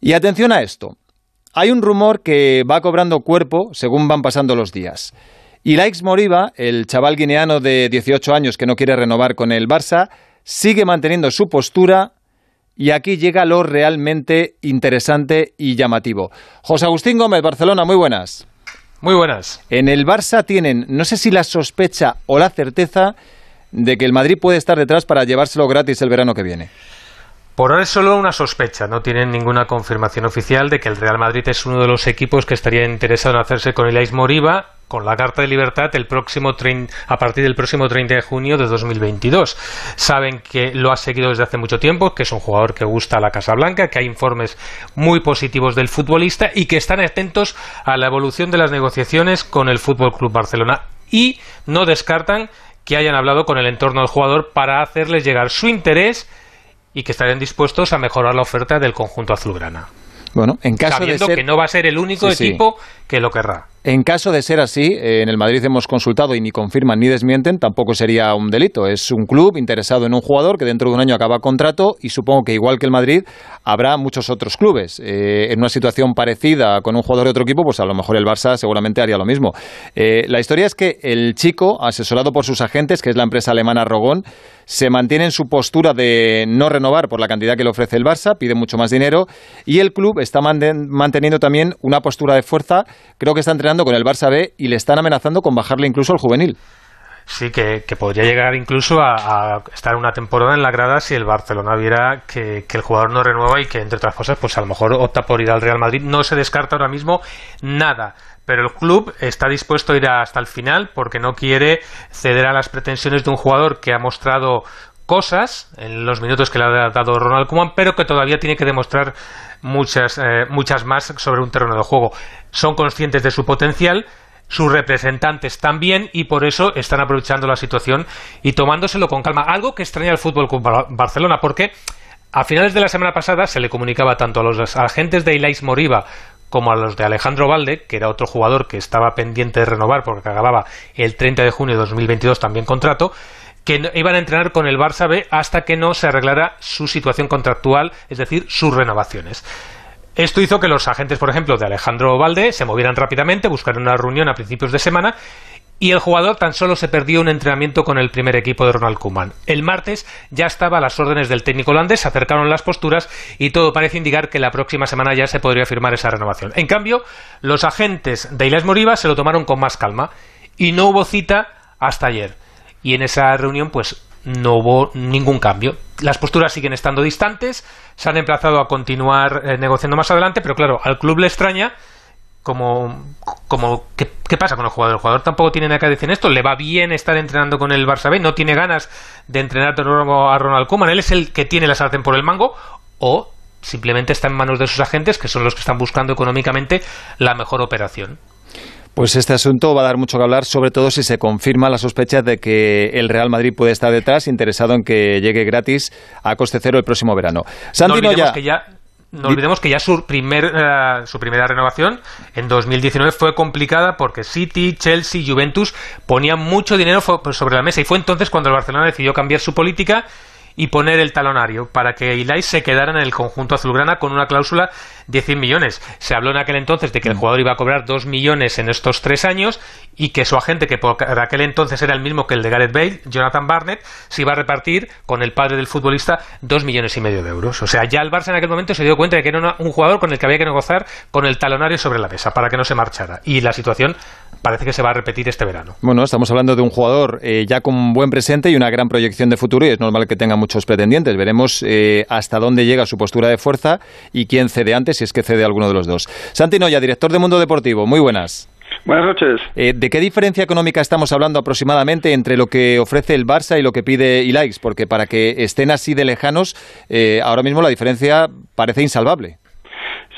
Y atención a esto. Hay un rumor que va cobrando cuerpo según van pasando los días. Y Laix Moriba, el chaval guineano de 18 años que no quiere renovar con el Barça, sigue manteniendo su postura y aquí llega lo realmente interesante y llamativo. José Agustín Gómez, Barcelona, muy buenas. Muy buenas. En el Barça tienen, no sé si la sospecha o la certeza de que el Madrid puede estar detrás para llevárselo gratis el verano que viene. Por ahora es solo una sospecha, no tienen ninguna confirmación oficial de que el Real Madrid es uno de los equipos que estaría interesado en hacerse con Elias Moriba con la Carta de Libertad el próximo a partir del próximo 30 de junio de 2022. Saben que lo ha seguido desde hace mucho tiempo, que es un jugador que gusta a la Casa Blanca, que hay informes muy positivos del futbolista y que están atentos a la evolución de las negociaciones con el Fútbol Club Barcelona y no descartan que hayan hablado con el entorno del jugador para hacerles llegar su interés y que estarían dispuestos a mejorar la oferta del conjunto azulgrana. Bueno, en caso Sabiendo de que no va a ser el único equipo que lo querrá. En caso de ser así, eh, en el Madrid hemos consultado y ni confirman ni desmienten, tampoco sería un delito. Es un club interesado en un jugador que dentro de un año acaba contrato y supongo que igual que el Madrid habrá muchos otros clubes. Eh, en una situación parecida con un jugador de otro equipo, pues a lo mejor el Barça seguramente haría lo mismo. Eh, la historia es que el chico, asesorado por sus agentes, que es la empresa alemana Rogón, se mantiene en su postura de no renovar por la cantidad que le ofrece el Barça, pide mucho más dinero y el club está manteniendo también una postura de fuerza, creo que está entrenando con el Barça B y le están amenazando con bajarle incluso al juvenil. Sí, que, podría llegar incluso a, estar una temporada en la grada si el Barcelona viera que, el jugador no renueva y que, entre otras cosas, pues a lo mejor opta por ir al Real Madrid. No se descarta ahora mismo nada pero el club está dispuesto a ir hasta el final porque no quiere ceder a las pretensiones de un jugador que ha mostrado cosas en los minutos que le ha dado Ronald Koeman, pero que todavía tiene que demostrar muchas, eh, muchas más sobre un terreno de juego. Son conscientes de su potencial, sus representantes también y por eso están aprovechando la situación y tomándoselo con calma. Algo que extraña al Fútbol Club Barcelona porque a finales de la semana pasada se le comunicaba tanto a los agentes de Ilais Moriba como a los de Alejandro Valde, que era otro jugador que estaba pendiente de renovar porque acababa el 30 de junio de 2022 también contrato, que iban a entrenar con el Barça B hasta que no se arreglara su situación contractual, es decir, sus renovaciones. Esto hizo que los agentes, por ejemplo, de Alejandro Valde se movieran rápidamente, buscaron una reunión a principios de semana y el jugador tan solo se perdió un entrenamiento con el primer equipo de Ronald Koeman. El martes ya estaba a las órdenes del técnico holandés, se acercaron las posturas y todo parece indicar que la próxima semana ya se podría firmar esa renovación. En cambio, los agentes de Iles Moriba se lo tomaron con más calma y no hubo cita hasta ayer y en esa reunión pues no hubo ningún cambio. Las posturas siguen estando distantes, se han emplazado a continuar eh, negociando más adelante, pero claro, al club le extraña como, como ¿qué, pasa con el jugador? El jugador tampoco tiene nada que decir en esto, le va bien estar entrenando con el Barça B, no tiene ganas de entrenar a Ronald Koeman, él es el que tiene la sartén por el mango, o simplemente está en manos de sus agentes, que son los que están buscando económicamente la mejor operación. Pues este asunto va a dar mucho que hablar, sobre todo si se confirma la sospecha de que el Real Madrid puede estar detrás, interesado en que llegue gratis a coste cero el próximo verano. Santi no olvidemos que ya no olvidemos que ya su, primer, eh, su primera renovación en 2019 fue complicada porque City, Chelsea, Juventus ponían mucho dinero sobre la mesa y fue entonces cuando el Barcelona decidió cambiar su política y poner el talonario para que Ilai se quedara en el conjunto azulgrana con una cláusula de 100 millones. Se habló en aquel entonces de que el mm. jugador iba a cobrar 2 millones en estos tres años y que su agente, que por aquel entonces era el mismo que el de Gareth Bale, Jonathan Barnett, se iba a repartir con el padre del futbolista 2 millones y medio de euros. O sea, ya el Barça en aquel momento se dio cuenta de que era un jugador con el que había que negociar con el talonario sobre la mesa para que no se marchara. Y la situación parece que se va a repetir este verano. Bueno, estamos hablando de un jugador eh, ya con un buen presente y una gran proyección de futuro y es normal que tenga muchos pretendientes. Veremos eh, hasta dónde llega su postura de fuerza y quién cede antes, si es que cede alguno de los dos. Santi Noya, director de Mundo Deportivo, muy buenas. Buenas noches. Eh, ¿De qué diferencia económica estamos hablando aproximadamente entre lo que ofrece el Barça y lo que pide Ilaix? Porque para que estén así de lejanos, ahora mismo la diferencia parece insalvable.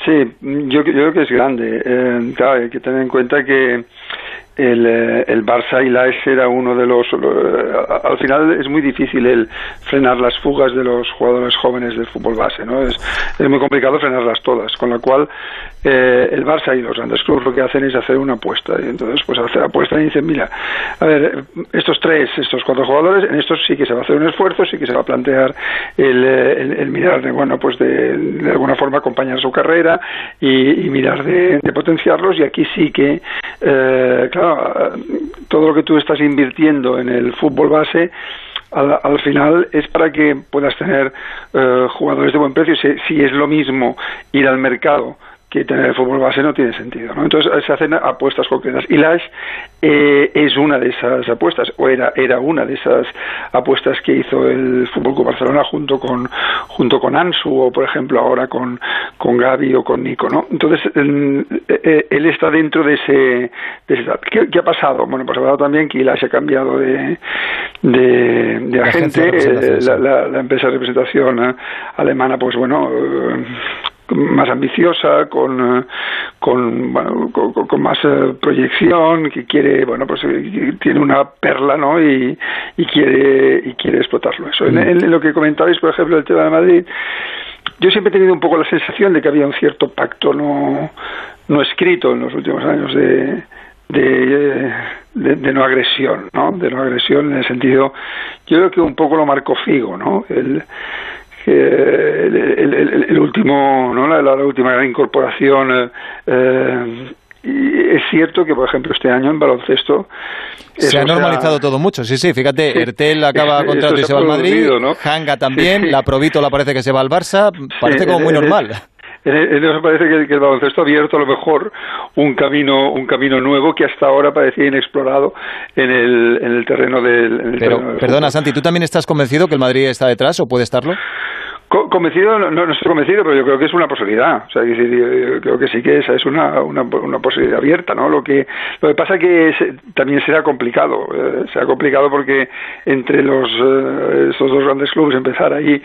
Sí, yo, yo creo que es grande. claro, hay que tener en cuenta que el, eh, el Barça y la S era uno de los al final es muy difícil el frenar las fugas de los jugadores jóvenes del fútbol base no es, es muy complicado frenarlas todas con lo cual eh, el Barça y los grandes clubes lo que hacen es hacer una apuesta y entonces pues hacer apuesta y dicen mira a ver estos tres estos cuatro jugadores en estos sí que se va a hacer un esfuerzo sí que se va a plantear el, el, mirar de bueno pues de, de, alguna forma acompañar su carrera y, mirar de, potenciarlos y aquí sí que eh, claro todo lo que tú estás invirtiendo en el fútbol base al, al, final es para que puedas tener eh, jugadores de buen precio. Si, es lo mismo ir al mercado que tener el fútbol base no tiene sentido. ¿no? Entonces se hacen apuestas concretas. Y Lash eh, es una de esas apuestas, o era, era una de esas apuestas que hizo el Fútbol Club Barcelona junto con, junto con Ansu, o por ejemplo ahora con, con Gaby o con Nico. ¿no? Entonces eh, eh, él está dentro de ese. De ese ¿Qué, ha pasado? Bueno, pues ha pasado también que Lash ha cambiado de, de, de agente. La, la, la, empresa de representación alemana, pues bueno más ambiciosa, con, eh, con, bueno, con, más eh, proyección, que quiere, bueno, pues eh, tiene una perla, ¿no? Y, y quiere y quiere explotarlo. Eso. En, en, lo que comentabais, por ejemplo, el tema de Madrid, yo siempre he tenido un poco la sensación de que había un cierto pacto no, no escrito en los últimos años de, de, de, no agresión, ¿no? De no agresión en el sentido, yo creo que un poco lo marcó Figo, ¿no? El, el, el, el, último, ¿no? la, la, última incorporación. Eh, y es cierto que, por ejemplo, este año en baloncesto. Se ha normalizado todo mucho, sí, sí. Fíjate, Ertel acaba contrato y se va al Madrid, ¿no? Hanga también, la Provito la parece que se va al Barça, parece como muy normal. En eso parece que, el baloncesto ha abierto a lo mejor un camino, un camino nuevo que hasta ahora parecía inexplorado en el, en el terreno del. Pero, perdona, Santi, ¿tú también estás convencido que el Madrid está detrás o puede estarlo? Convencido, no, no, estoy convencido, pero yo creo que es una posibilidad. O sea, yo creo que sí que esa es una, una, una posibilidad abierta, ¿no? Lo que, lo que pasa que también será complicado. Eh, será complicado porque entre los eh, estos dos grandes clubes empezar ahí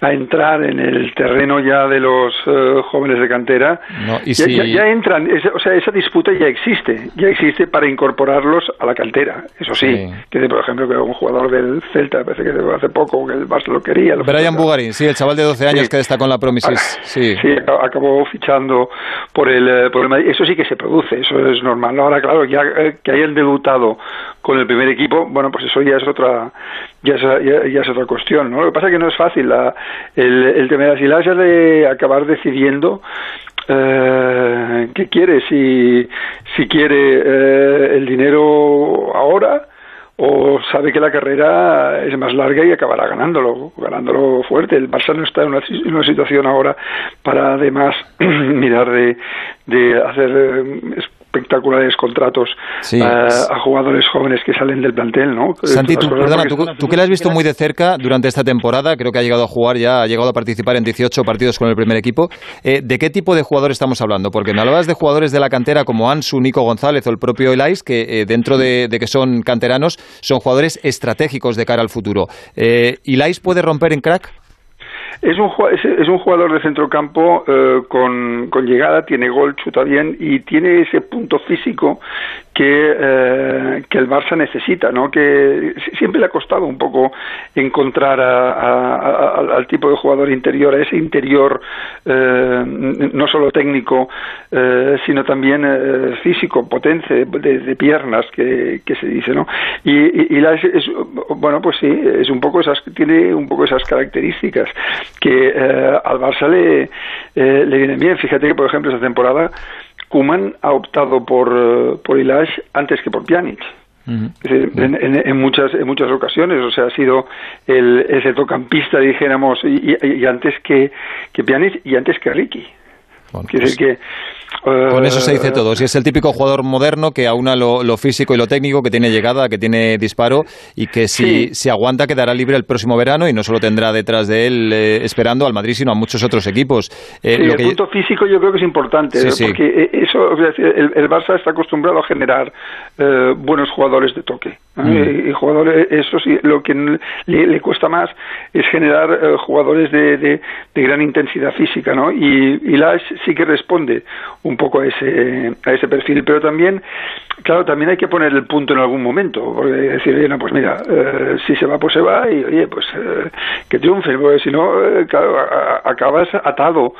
a entrar en el terreno ya de los eh, jóvenes de cantera, ya, ya, entran, o sea, esa disputa ya existe, ya existe para incorporarlos a la cantera. Eso sí, que por ejemplo que un jugador del Celta, parece que hace poco que el Barça lo quería. Lo Brian Bugarín, sí, el chaval de 12 años que destacó en la Promises. Sí. sí, acabó fichando por el, eh, por el Madrid. Eso sí que se produce, eso es normal. Ahora, claro, ya eh, que hayan debutado con el primer equipo, bueno, pues eso ya es otra ya es, ya, es otra cuestión, ¿no? Lo que pasa es que no es fácil la, el, el tema de las hilas de acabar decidiendo eh, qué quiere, si, si quiere eh, el dinero ahora o sabe que la carrera es más larga y acabará ganándolo, ganándolo fuerte. El Barça no está en una, en una situación ahora para además mirar de, de hacer eh, espectaculares contratos eh, a jugadores jóvenes que salen del plantel, ¿no? Santi, tú, perdona, tú, que la has visto muy de cerca durante esta temporada, creo que ha llegado a jugar ya, ha llegado a participar en 18 partidos con el primer equipo. Eh, ¿De qué tipo de jugadores estamos hablando? Porque me hablabas de jugadores de la cantera como Ansu, Nico González o el propio Elais, que eh, dentro de, que son canteranos, son jugadores estratégicos de cara al futuro. Eh, ¿Elais puede romper en crack? Es un, es, un jugador de centrocampo eh, con, con llegada, tiene gol, chuta bien y tiene ese punto físico que, eh, que el Barça necesita, ¿no? Que siempre le ha costado un poco encontrar al tipo de jugador interior, a ese interior eh, no solo técnico, eh, sino también físico, potente, de, piernas, que, que, se dice, ¿no? Y, y, la, es, bueno, pues sí, es un poco esas, tiene un poco esas características que al Barça le, le vienen bien. Fíjate que, por ejemplo, esta temporada Kuman ha optado por, eh, por Ilash antes que por Pjanic. en, muchas en muchas ocasiones o sea ha sido el ese tocampista dijéramos y, antes que que Pjanic y antes que Ricky pues que con eso se dice todo. Si es el típico jugador moderno que aúna lo, lo, físico y lo técnico, que tiene llegada, que tiene disparo y que si se aguanta quedará libre el próximo verano y no solo tendrá detrás de él eh, esperando al Madrid, sino a muchos otros equipos. Eh, el punto físico yo creo que es importante, porque eso, el, Barça está acostumbrado a generar eh, buenos jugadores de toque. Mm. Y, jugadores, eso sí, lo que le, cuesta más es generar eh, jugadores de, de, gran intensidad física, ¿no? Y, y Lash sí que responde un poco a ese, a ese perfil, pero también, claro, también hay que poner el punto en algún momento, porque decir, oye, no, pues mira, eh, si se va, pues se va, y oye, pues eh, que triunfe, porque si no, claro, acabas atado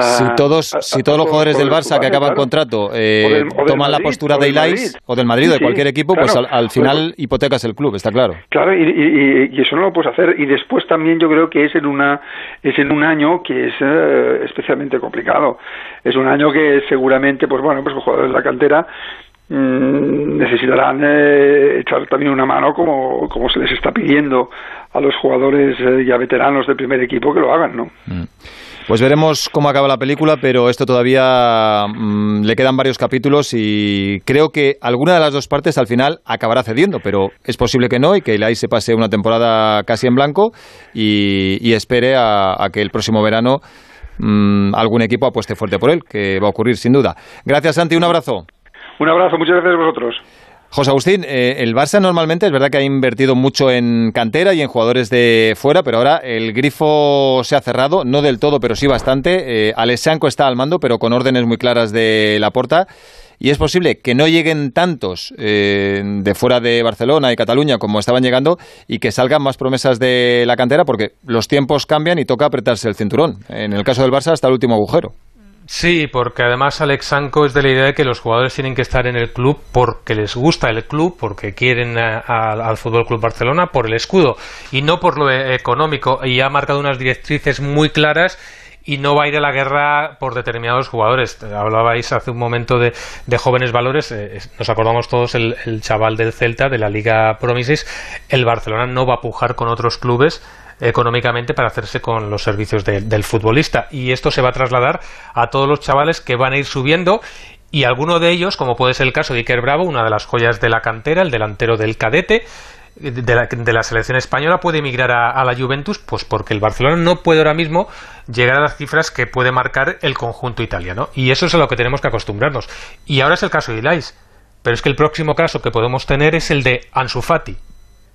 si todos, si todos los jugadores del Barça que acaban contrato eh, toman la postura de Ilais o del Madrid o de cualquier equipo, pues al, final hipotecas el club, está claro. Claro, y, eso no lo puedes hacer. Y después también yo creo que es en una es en un año que es eh, especialmente complicado. Es un año que seguramente, pues bueno, pues los jugadores de la cantera mm, necesitarán eh, echar también una mano como, como se les está pidiendo a los jugadores ya veteranos del primer equipo que lo hagan, ¿no? Mm. Pues veremos cómo acaba la película, pero esto todavía mm, le quedan varios capítulos y creo que alguna de las dos partes al final acabará cediendo, pero es posible que no y que Ilai se pase una temporada casi en blanco y, espere a, que el próximo verano mm, algún equipo apueste fuerte por él, que va a ocurrir sin duda. Gracias, Santi, un abrazo. Un abrazo, muchas gracias a vosotros. José Agustín, eh, el Barça normalmente es verdad que ha invertido mucho en cantera y en jugadores de fuera, pero ahora el grifo se ha cerrado, no del todo, pero sí bastante. Eh, Alessanco está al mando, pero con órdenes muy claras de la porta. Y es posible que no lleguen tantos eh, de fuera de Barcelona y Cataluña como estaban llegando y que salgan más promesas de la cantera porque los tiempos cambian y toca apretarse el cinturón. En el caso del Barça, hasta el último agujero. Sí, porque además Alex Sanko es de la idea de que los jugadores tienen que estar en el club porque les gusta el club, porque quieren al Fútbol Club Barcelona, por el escudo y no por lo económico. Y ha marcado unas directrices muy claras y no va a ir a la guerra por determinados jugadores. Hablabais hace un momento de, jóvenes valores, eh, nos acordamos todos el, el, chaval del Celta, de la Liga Promises, el Barcelona no va a pujar con otros clubes económicamente para hacerse con los servicios del futbolista. Y esto se va a trasladar a todos los chavales que van a ir subiendo y alguno de ellos, como puede ser el caso de Iker Bravo, una de las joyas de la cantera, el delantero del cadete, de la, de la, selección española puede emigrar a, la Juventus, pues porque el Barcelona no puede ahora mismo llegar a las cifras que puede marcar el conjunto italiano. Y eso es a lo que tenemos que acostumbrarnos. Y ahora es el caso de Ilais. Pero es que el próximo caso que podemos tener es el de Ansu Fati,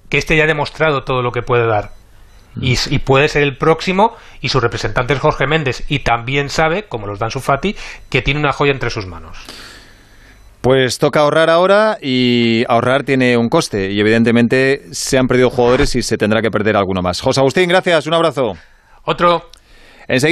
que este ya ha demostrado todo lo que puede dar y, puede ser el próximo y su representante es Jorge Méndez y también sabe, como los dan su Fati, que tiene una joya entre sus manos. Pues toca ahorrar ahora y ahorrar tiene un coste y evidentemente se han perdido jugadores y se tendrá que perder alguno más. José Agustín, gracias, un abrazo. Otro. Enseguida